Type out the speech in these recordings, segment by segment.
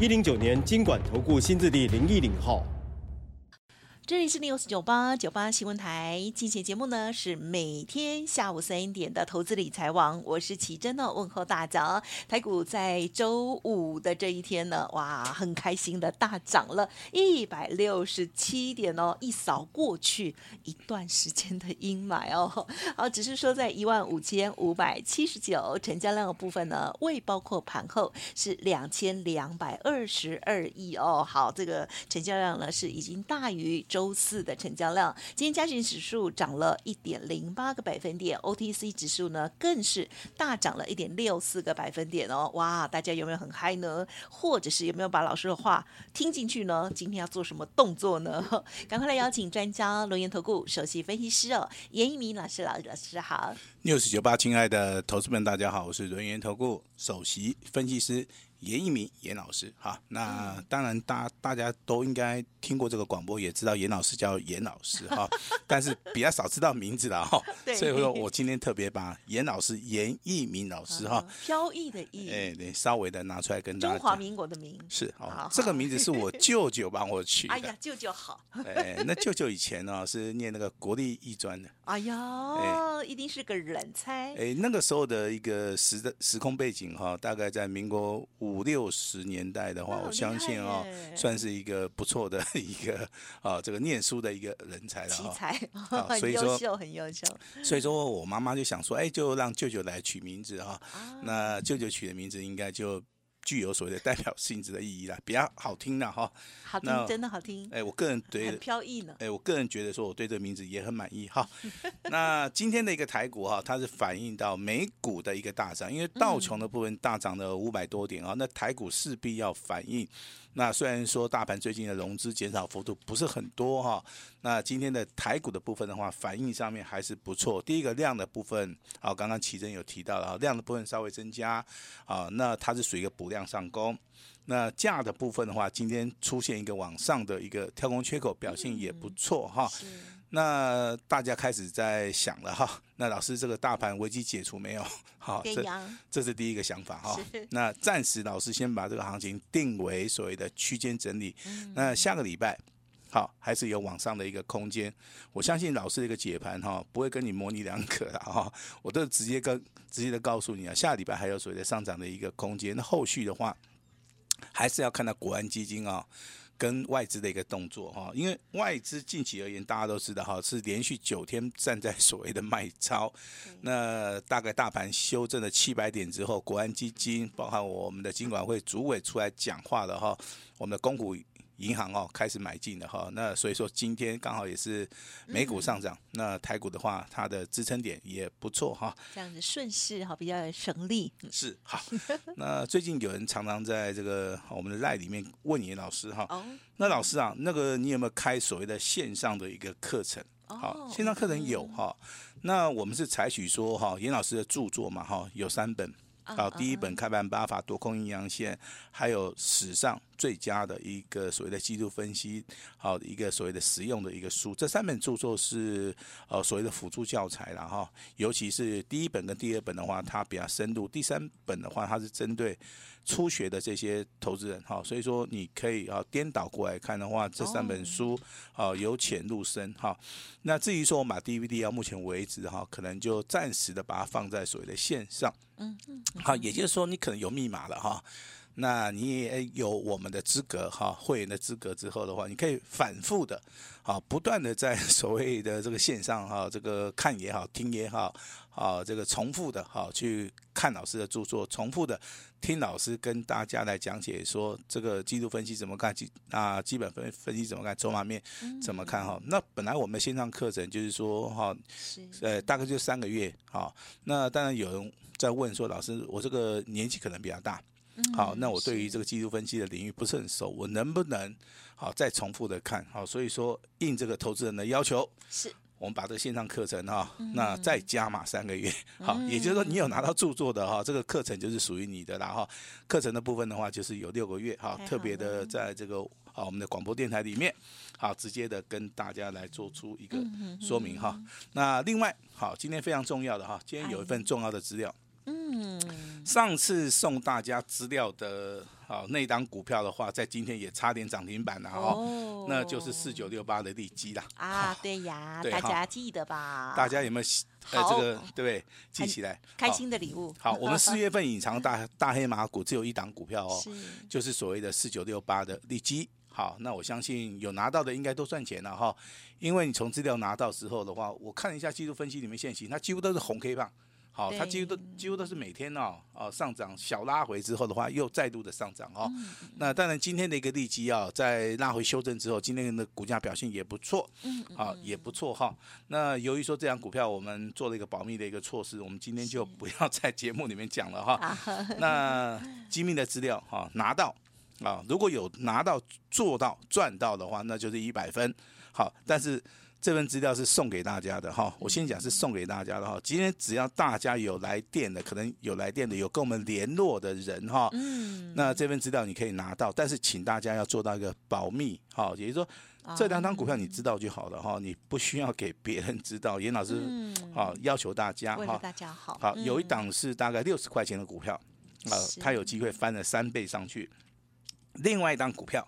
一零九年金管投顾新字第零一零号。这里是 News 九八九八新闻台，今天节目呢是每天下午三点的投资理财网，我是奇珍呢，问候大家。台股在周五的这一天呢，哇，很开心的大涨了一百六十七点哦，一扫过去一段时间的阴霾哦。好，只是说在一万五千五百七十九，成交量的部分呢，未包括盘后是两千两百二十二亿哦。好，这个成交量呢是已经大于周四的成交量，今天加权指数涨了一点零八个百分点，OTC 指数呢更是大涨了一点六四个百分点哦，哇，大家有没有很嗨呢？或者是有没有把老师的话听进去呢？今天要做什么动作呢？赶快来邀请专家，轮源投顾首席分析师哦，严一鸣老师，老老师好。News 九八，亲爱的投资们，大家好，我是轮源投顾首席分析师。严一民严老师，哈，那当然大大家都应该听过这个广播，也知道严老师叫严老师哈，但是比较少知道名字了哈，所以说我今天特别把严老师严一民老师哈，飘逸的逸，哎，对，稍微的拿出来跟大家。中华民国的名是哦，这个名字是我舅舅帮我取的。哎呀，舅舅好。哎，那舅舅以前呢是念那个国立艺专的。哎呀，一定是个人才。哎，那个时候的一个时的时空背景哈，大概在民国五六十年代的话，我相信哦，算是一个不错的一个 啊，这个念书的一个人才了哈。奇才，很优秀，很优秀。所以说我妈妈就想说，哎，就让舅舅来取名字哈。那舅舅取的名字应该就。具有所谓的代表性质的意义啦，比较好听的哈。好听，真的好听。哎，我个人对很飘逸呢。哎，我个人觉得说，我对这个名字也很满意哈。那今天的一个台股哈，它是反映到美股的一个大涨，因为道琼的部分大涨了五百多点啊，那台股势必要反应。那虽然说大盘最近的融资减少幅度不是很多哈，那今天的台股的部分的话，反应上面还是不错。第一个量的部分，啊，刚刚奇珍有提到了，量的部分稍微增加，啊，那它是属于一个补量上攻。那价的部分的话，今天出现一个往上的一个跳空缺口，表现也不错哈。那大家开始在想了哈，那老师这个大盘危机解除没有？好，这这是第一个想法哈。那暂时老师先把这个行情定为所谓的区间整理。那下个礼拜，好，还是有往上的一个空间。我相信老师的一个解盘哈，不会跟你模棱两可的哈。我都直接跟直接的告诉你啊，下礼拜还有所谓的上涨的一个空间。那后续的话，还是要看到国安基金啊。跟外资的一个动作哈，因为外资近期而言，大家都知道哈，是连续九天站在所谓的卖超，那大概大盘修正了七百点之后，国安基金包含我们的金管会主委出来讲话了哈，我们的公股。银行哦开始买进的哈，那所以说今天刚好也是美股上涨，那台股的话它的支撑点也不错哈。这样子顺势哈比较省力。是好，那最近有人常常在这个我们的赖里面问严老师哈，那老师啊，那个你有没有开所谓的线上的一个课程？好，线上课程有哈，那我们是采取说哈严老师的著作嘛哈，有三本。好，第一本开盘八法多空阴阳线，还有史上最佳的一个所谓的技术分析，好一个所谓的实用的一个书，这三本著作是呃所谓的辅助教材了哈。尤其是第一本跟第二本的话，它比较深入；第三本的话，它是针对初学的这些投资人哈。所以说你可以啊颠倒过来看的话，这三本书啊由浅入深哈。那至于说我们把 DVD 到目前为止哈，可能就暂时的把它放在所谓的线上。嗯。嗯，好，也就是说你可能有密码了哈，那你也有我们的资格哈，会员的资格之后的话，你可以反复的，啊，不断的在所谓的这个线上哈，这个看也好，听也好，啊，这个重复的哈去看老师的著作，重复的听老师跟大家来讲解说这个技术分析怎么看，基啊基本分分析怎么看，筹码面怎么看哈。那本来我们线上课程就是说哈，呃，大概就三个月哈，那当然有人。在问说，老师，我这个年纪可能比较大，好，那我对于这个技术分析的领域不是很熟，我能不能好再重复的看？好，所以说应这个投资人的要求是。我们把这个线上课程哈，那再加码三个月，好，也就是说你有拿到著作的哈，这个课程就是属于你的啦哈。课程的部分的话，就是有六个月哈，特别的在这个啊我们的广播电台里面，好直接的跟大家来做出一个说明哈。那另外好，今天非常重要的哈，今天有一份重要的资料。嗯，上次送大家资料的啊那档股票的话，在今天也差点涨停板了哈，哦、那就是四九六八的利基啦。啊，对呀，大家记得吧？大家有没有呃这个对不对？记起来，开心的礼物。好，我们 四月份隐藏大大黑马股只有一档股票哦，是就是所谓的四九六八的利基。好，那我相信有拿到的应该都赚钱了哈，因为你从资料拿到之后的话，我看了一下技术分析里面现行，它几乎都是红 K 棒。好，它几乎都几乎都是每天哦哦上涨小拉回之后的话，又再度的上涨哦。那当然今天的一个利基啊，在拉回修正之后，今天的股价表现也不错，嗯好也不错哈。那由于说这张股票我们做了一个保密的一个措施，我们今天就不要在节目里面讲了哈。那机密的资料哈拿到啊，如果有拿到做到赚到的话，那就是一百分。好，但是。这份资料是送给大家的哈，我先讲是送给大家的哈。今天只要大家有来电的，可能有来电的，有跟我们联络的人哈，嗯，那这份资料你可以拿到，但是请大家要做到一个保密哈，也就是说这两张股票你知道就好了哈，你不需要给别人知道。严老师好要求大家哈，大家好，好有一档是大概六十块钱的股票啊，它有机会翻了三倍上去，另外一档股票。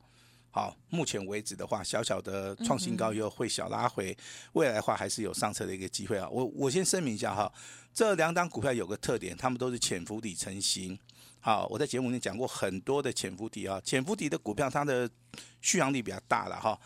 好，目前为止的话，小小的创新高又会小拉回，未来的话还是有上车的一个机会啊。我我先声明一下哈，这两档股票有个特点，他们都是潜伏底成型。好，我在节目里面讲过很多的潜伏底啊，潜伏底的股票它的续航力比较大了哈。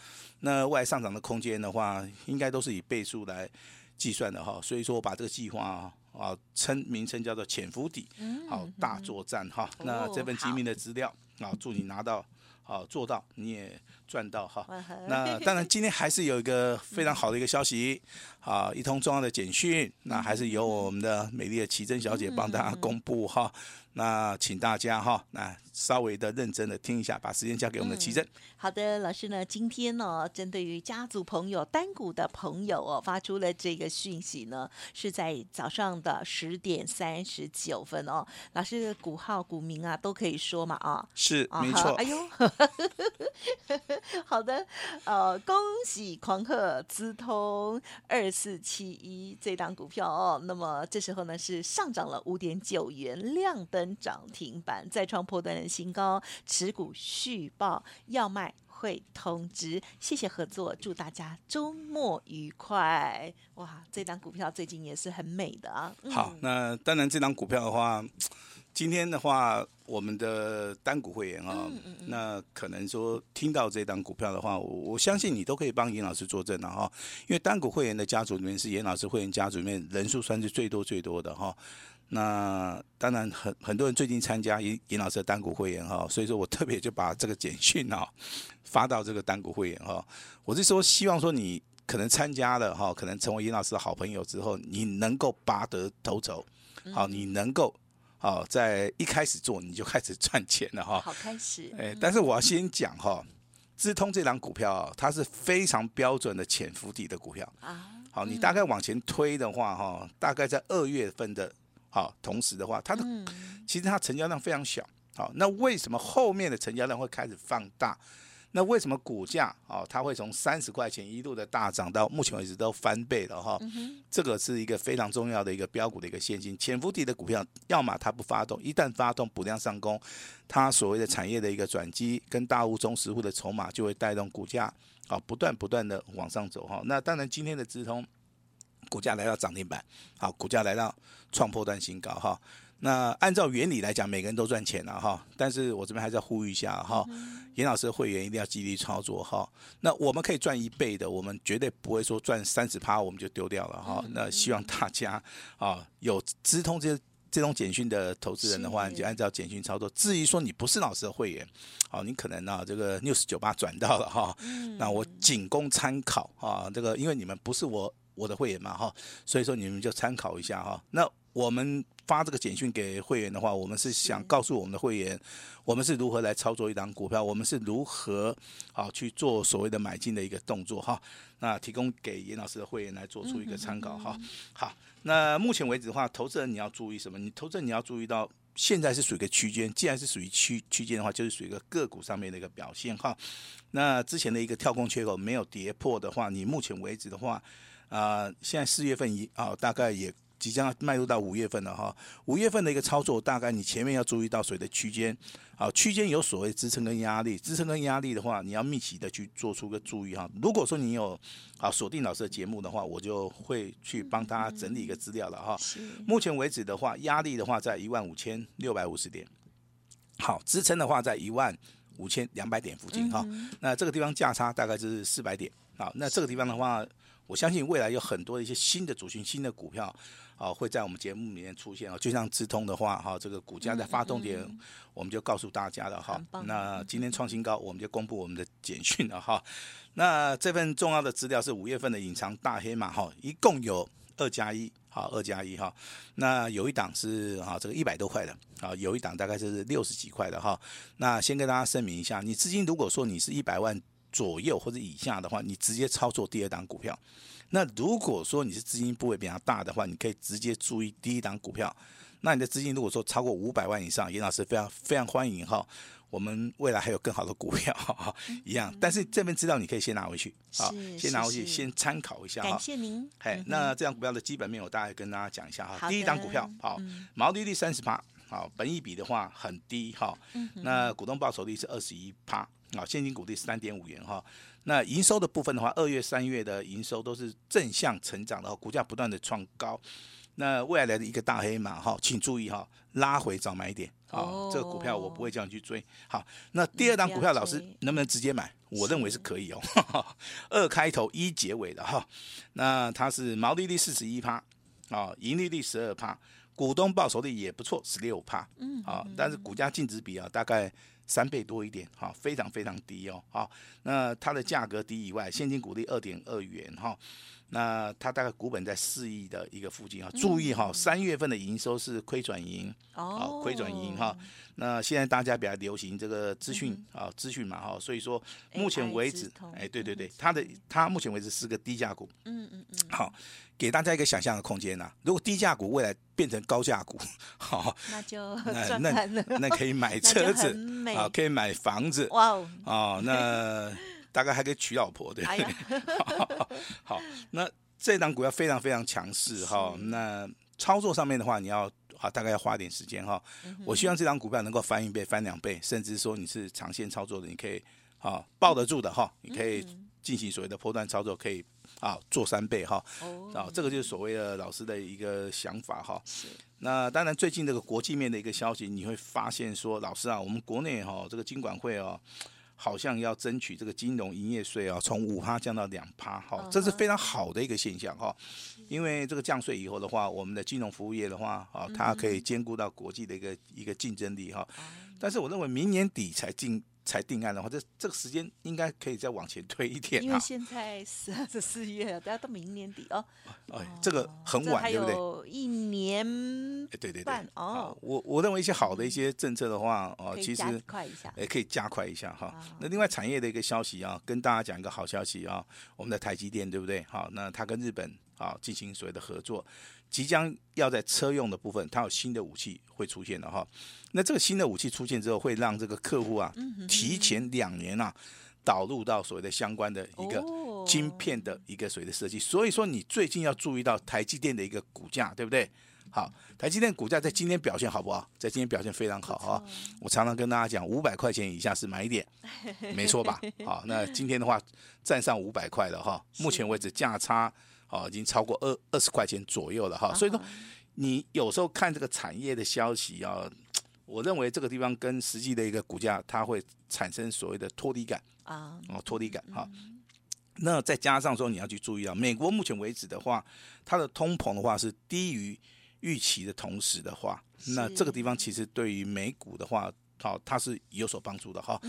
那未来上涨的空间的话，应该都是以倍数来计算的哈。所以说我把这个计划啊啊称名称叫做潜伏底，好大作战哈。那这份机密的资料啊，祝你拿到。啊，做到你也赚到哈。那 当然，今天还是有一个非常好的一个消息，啊，一通重要的简讯，那还是由我们的美丽的奇珍小姐帮大家公布哈。那请大家哈，那稍微的认真的听一下，把时间交给我们的奇珍。好的，老师呢，今天呢，针对于家族朋友、单股的朋友哦，发出了这个讯息呢，是在早上的十点三十九分哦。老师的股号、股名啊，都可以说嘛啊？是，没错。哎呦，好的，呃，恭喜狂贺资通二四七一这档股票哦。那么这时候呢，是上涨了五点九元，亮灯。涨停板再创波段的新高，持股续报要卖会通知，谢谢合作，祝大家周末愉快！哇，这档股票最近也是很美的啊。好，那当然这档股票的话，今天的话，我们的单股会员啊，嗯嗯嗯那可能说听到这档股票的话，我我相信你都可以帮严老师作证了哈，因为单股会员的家族里面是严老师会员家族里面人数算是最多最多的哈。那当然很，很很多人最近参加严严老师的单股会员哈，所以说我特别就把这个简讯啊发到这个单股会员哈。我是说，希望说你可能参加了哈，可能成为严老师的好朋友之后，你能够拔得头筹，好，你能够好在一开始做你就开始 赚钱了哈。好开始。哎，但是我要先讲哈，资通这档股票它是非常标准的潜伏底的股票啊。好，你大概往前推的话哈，大概在二月份的。好，同时的话，它的其实它成交量非常小。好，那为什么后面的成交量会开始放大？那为什么股价啊，它会从三十块钱一路的大涨到目前为止都翻倍了哈？这个是一个非常重要的一个标股的一个现金。潜伏底的股票，要么它不发动，一旦发动补量上攻，它所谓的产业的一个转机跟大户中实户的筹码就会带动股价啊不断不断的往上走哈。那当然今天的直通。股价来到涨停板，好，股价来到创破段新高哈。那按照原理来讲，每个人都赚钱了哈。但是我这边还是要呼吁一下哈，严老师的会员一定要积极操作哈。那我们可以赚一倍的，我们绝对不会说赚三十趴我们就丢掉了哈。那希望大家啊有直通这这种简讯的投资人的话，你就按照简讯操作。至于说你不是老师的会员，好，你可能啊这个 news 九八转到了哈，那我仅供参考啊。这个因为你们不是我。我的会员嘛哈，所以说你们就参考一下哈。那我们发这个简讯给会员的话，我们是想告诉我们的会员，我们是如何来操作一档股票，我们是如何好去做所谓的买进的一个动作哈。那提供给严老师的会员来做出一个参考哈。好，那目前为止的话，投资人你要注意什么？你投资人你要注意到。现在是属于一个区间，既然是属于区区间的话，就是属于一个个股上面的一个表现哈。那之前的一个跳空缺口没有跌破的话，你目前为止的话，啊、呃，现在四月份一啊，大概也。即将要迈入到五月份了哈，五月份的一个操作，大概你前面要注意到谁的区间，好，区间有所谓支撑跟压力，支撑跟压力的话，你要密集的去做出个注意哈。如果说你有啊锁定老师的节目的话，我就会去帮大家整理一个资料了哈。目前为止的话，压力的话在一万五千六百五十点，好，支撑的话在一万五千两百点附近哈。那这个地方价差大概就是四百点，啊，那这个地方的话，我相信未来有很多的一些新的主群、新的股票。好，会在我们节目里面出现哦。就像资通的话，哈，这个股价在发动点，我们就告诉大家了哈。那今天创新高，我们就公布我们的简讯了哈。那这份重要的资料是五月份的隐藏大黑马哈，一共有二加一，好，二加一哈。那有一档是哈，这个一百多块的，啊，有一档大概是六十几块的哈。那先跟大家声明一下，你资金如果说你是一百万左右或者以下的话，你直接操作第二档股票。那如果说你是资金部位比较大的话，你可以直接注意第一档股票。那你的资金如果说超过五百万以上，严老师非常非常欢迎哈。我们未来还有更好的股票哈，一样。但是这份资料你可以先拿回去，好，先拿回去先参考一下哈。感谢您。嘿，那这档股票的基本面我大概跟大家讲一下哈。第一档股票好，毛利率三十趴，好，本益比的话很低哈。那股东报酬率是二十一趴，啊，现金股利是三点五元哈。那营收的部分的话，二月、三月的营收都是正向成长的，股价不断的创高。那未来的一个大黑马哈，请注意哈，拉回早买点啊，这个股票我不会叫你去追。好，那第二档股票老师能不能直接买？我认为是可以哦，二开头一结尾的哈。那它是毛利率四十一趴啊，盈利率十二趴，股东报酬率也不错，十六趴。嗯，啊，但是股价净值比啊，大概。三倍多一点，哈，非常非常低哦，哈，那它的价格低以外，现金股利二点二元，哈，那它大概股本在四亿的一个附近啊，注意哈，三月份的营收是亏转盈，哦，亏转盈哈，那现在大家比较流行这个资讯啊，资讯嘛哈，所以说目前为止，哎，对对对，它的它目前为止是个低价股，嗯嗯嗯，好。给大家一个想象的空间呐、啊，如果低价股未来变成高价股，好，那就那 那那可以买 车子啊，可以买房子，哇哦，哦，那大概还可以娶老婆，对不对？哎、好，好，那这档股票非常非常强势哈，那操作上面的话，你要啊大概要花点时间哈。我希望这档股票能够翻一倍、翻两倍，甚至说你是长线操作的，你可以啊抱得住的哈，你可以进行所谓的波段操作，可以。啊，做三倍哈，啊，这个就是所谓的老师的一个想法哈。是。那当然，最近这个国际面的一个消息，你会发现说，老师啊，我们国内哈这个金管会哦，好像要争取这个金融营业税啊，从五趴降到两趴哈，这是非常好的一个现象哈。因为这个降税以后的话，我们的金融服务业的话啊，它可以兼顾到国际的一个一个竞争力哈。但是我认为明年底才进。才定案的话，这这个时间应该可以再往前推一点。因为现在是是 四月，大家到明年底哦。哎，这个很晚，对不对？有一年半，对对对。哦，我我认为一些好的一些政策的话，哦，其实快一下，也可以加快一下哈。那另外产业的一个消息啊，跟大家讲一个好消息啊，我们的台积电对不对？好，那它跟日本啊进行所谓的合作。即将要在车用的部分，它有新的武器会出现的哈。那这个新的武器出现之后，会让这个客户啊提前两年啊导入到所谓的相关的一个晶片的一个所谓的设计。所以说，你最近要注意到台积电的一个股价，对不对？好，台积电股价在今天表现好不好？在今天表现非常好啊。我常常跟大家讲，五百块钱以下是买点，没错吧？好，那今天的话站上五百块了哈。目前为止价差。哦，已经超过二二十块钱左右了哈，所以说你有时候看这个产业的消息啊，我认为这个地方跟实际的一个股价，它会产生所谓的脱离感啊，哦脱离感哈。那再加上说你要去注意啊，美国目前为止的话，它的通膨的话是低于预期的同时的话，那这个地方其实对于美股的话，好，它是有所帮助的哈。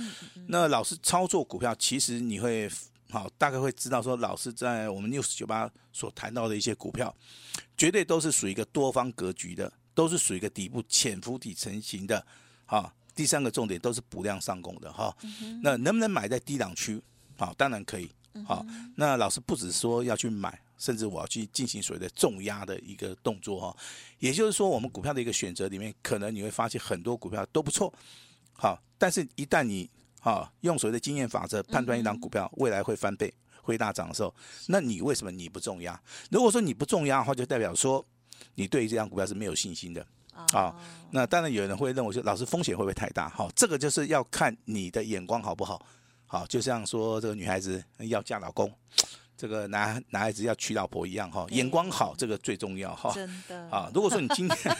那老师操作股票，其实你会。好，大概会知道说，老师在我们 News 九八所谈到的一些股票，绝对都是属于一个多方格局的，都是属于一个底部潜伏底成型的。好，第三个重点都是补量上攻的哈。那能不能买在低档区？好，当然可以。好，那老师不止说要去买，甚至我要去进行所谓的重压的一个动作哈。也就是说，我们股票的一个选择里面，可能你会发现很多股票都不错。好，但是一旦你啊用所谓的经验法则判断一档股票未来会翻倍、会大涨的时候，那你为什么你不重压？如果说你不重压的话，就代表说你对于这档股票是没有信心的。啊，那当然有人会认为说，老师风险会不会太大？好，这个就是要看你的眼光好不好。好，就像说这个女孩子要嫁老公，这个男男孩子要娶老婆一样哈，眼光好，这个最重要哈。真的啊，如果说你今天，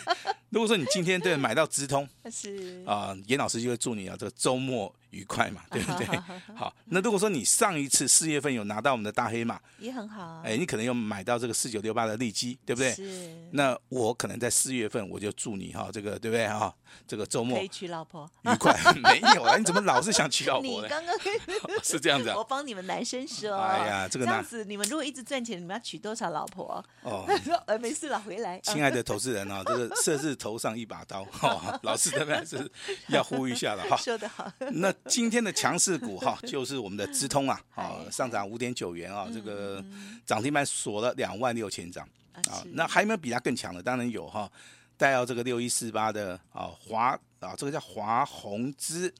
如果说你今天对买到直通，是啊，严老师就会祝你啊，这个周末。愉快嘛，对不对？好，那如果说你上一次四月份有拿到我们的大黑马，也很好。哎，你可能有买到这个四九六八的利基，对不对？是。那我可能在四月份我就祝你哈，这个对不对哈？这个周末可以娶老婆，愉快。没有啊，你怎么老是想娶老婆呢？你刚刚是这样子。我帮你们男生说。哎呀，这个这样子，你们如果一直赚钱，你们要娶多少老婆？哦，说呃没事了，回来。亲爱的投资人啊，这个设置头上一把刀 哈，老师这边是要呼吁一下了哈。说得好。那今天的强势。股哈，就是我们的资通啊，啊上涨五点九元啊，这个涨停板锁了两万六千张啊，那还有没有比它更强的？当然有哈，带到这个六一四八的啊华啊，这个叫华宏资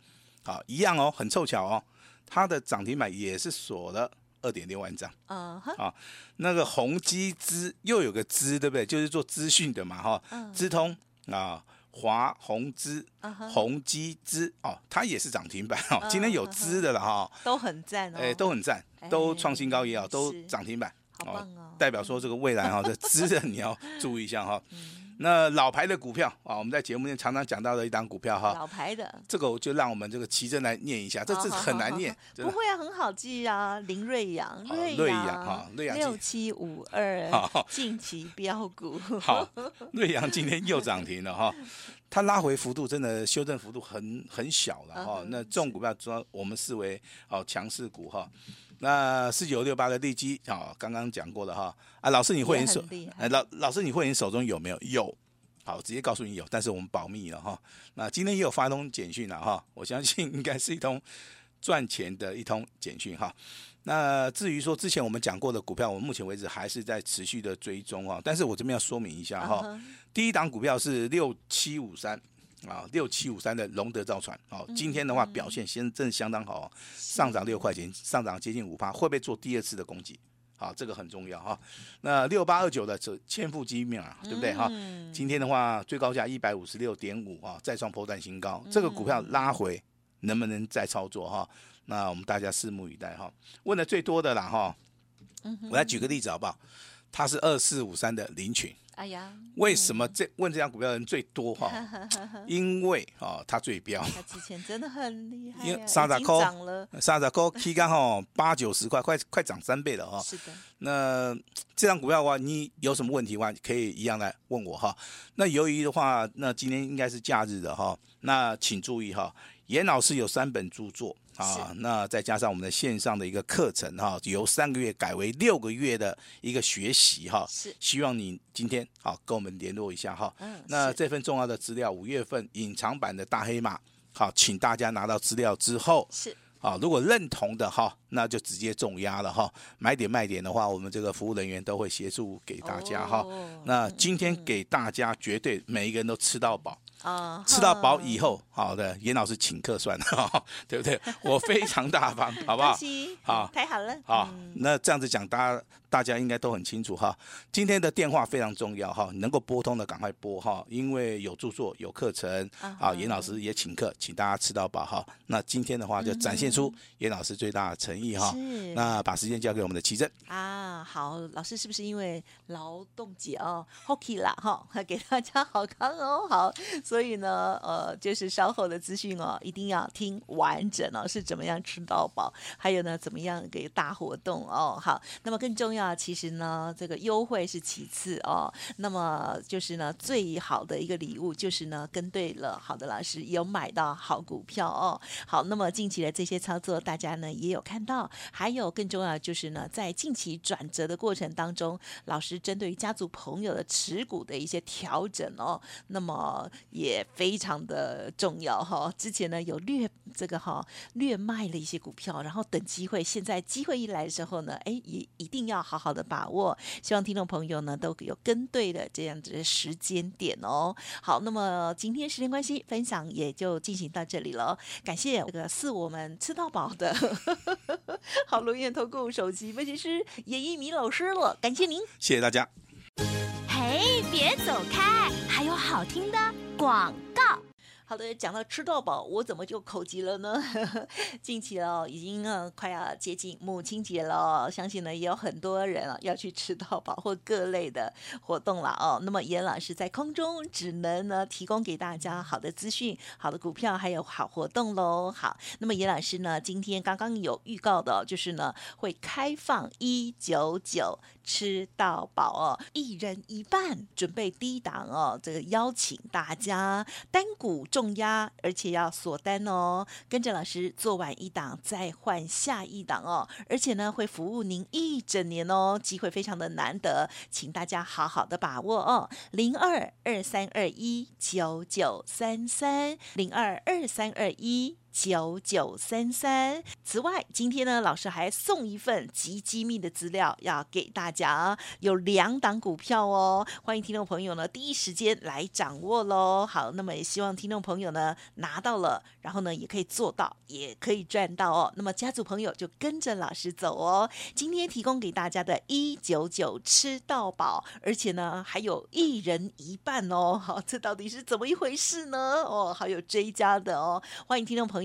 啊，一样哦，很凑巧哦，它的涨停板也是锁了二点六万张啊，啊，那个宏基资又有个资对不对？就是做资讯的嘛哈，资通啊。华宏资、宏基资哦，它也是涨停板哦。今天有资的了哈，都很赞哦。哎，都很赞，都创新高也好，都涨停板，好棒哦。代表说这个未来哈，这资的你要注意一下哈。那老牌的股票啊，我们在节目里常常讲到的一档股票哈，老牌的。这个我就让我们这个奇珍来念一下，这这很难念，不会啊，很好记啊，林瑞阳，瑞阳哈，瑞阳六七五二，近期标股，好，瑞阳今天又涨停了哈，它拉回幅度真的修正幅度很很小了哈，那这种股票主要我们视为哦强势股哈。那四九六八的地基啊，刚刚讲过了哈啊，老师你会员手，哎老老师你会员手中有没有？有，好，直接告诉你有，但是我们保密了哈。那今天也有发通简讯了哈，我相信应该是一通赚钱的一通简讯哈。那至于说之前我们讲过的股票，我们目前为止还是在持续的追踪哈，但是我这边要说明一下哈，第一档股票是六七五三。啊，六七五三的龙德造船，哦，今天的话表现先真的相当好，上涨六块钱，上涨接近五趴，会不会做第二次的攻击？好，这个很重要哈。那六八二九的这千富基面啊，对不对哈？今天的话最高价一百五十六点五啊，再创破断新高，这个股票拉回能不能再操作哈？那我们大家拭目以待哈。问的最多的啦哈，我来举个例子好不好？它是二四五三的林群。哎呀，为什么这问这张股票的人最多哈？因为啊，它最彪，它之前真的很厉害，因为三十块，三十块期间哈八九十块，快快涨三倍了哈。是的，那这张股票的话，你有什么问题的话，可以一样来问我哈。那由于的话，那今天应该是假日的哈，那请注意哈，严老师有三本著作。啊，那再加上我们的线上的一个课程哈，由三个月改为六个月的一个学习哈，是希望你今天好跟我们联络一下哈。嗯，那这份重要的资料，五月份隐藏版的大黑马，好，请大家拿到资料之后是啊，如果认同的哈，那就直接重压了哈。买点卖点的话，我们这个服务人员都会协助给大家哈。那今天给大家绝对每一个人都吃到饱。啊，吃到饱以后，好的，严老师请客算了，对不对？我非常大方，好不好？好，太好了。好，那这样子讲，大家大家应该都很清楚哈。今天的电话非常重要哈，能够拨通的赶快拨哈，因为有著作有课程，啊，严老师也请客，请大家吃到饱哈。那今天的话就展现出严老师最大的诚意哈。是。那把时间交给我们的奇珍。啊，好，老师是不是因为劳动节哦？Hockey 啦哈，给大家好康哦，好。所以呢，呃，就是稍后的资讯哦，一定要听完整哦，是怎么样吃到饱，还有呢，怎么样给大活动哦。好，那么更重要，其实呢，这个优惠是其次哦，那么就是呢，最好的一个礼物就是呢，跟对了好的老师，有买到好股票哦。好，那么近期的这些操作，大家呢也有看到，还有更重要就是呢，在近期转折的过程当中，老师针对于家族朋友的持股的一些调整哦，那么也非常的重要哈。之前呢有略这个哈略卖了一些股票，然后等机会，现在机会一来的时候呢，哎，也一定要好好的把握。希望听众朋友呢都有跟对的这样子的时间点哦。好，那么今天时间关系，分享也就进行到这里了。感谢这个是我们吃到饱的 好龙燕投顾首席分析师严一鸣老师了，感谢您，谢谢大家。嘿，别走开，还有好听的广。好的，讲到吃到饱，我怎么就口急了呢？近期哦，已经呃快要接近母亲节了，相信呢也有很多人啊要去吃到饱或各类的活动了哦。那么严老师在空中只能呢提供给大家好的资讯、好的股票还有好活动喽。好，那么严老师呢今天刚刚有预告的，就是呢会开放一九九吃到饱哦，一人一半，准备低档哦，这个邀请大家单股。重压，而且要锁单哦。跟着老师做完一档，再换下一档哦。而且呢，会服务您一整年哦，机会非常的难得，请大家好好的把握哦。零二二三二一九九三三，零二二三二一。九九三三。此外，今天呢，老师还送一份极机密的资料要给大家，有两档股票哦，欢迎听众朋友呢第一时间来掌握喽。好，那么也希望听众朋友呢拿到了，然后呢也可以做到，也可以赚到哦。那么家族朋友就跟着老师走哦。今天提供给大家的一九九吃到饱，而且呢还有一人一半哦。好，这到底是怎么一回事呢？哦，还有追加的哦，欢迎听众朋友。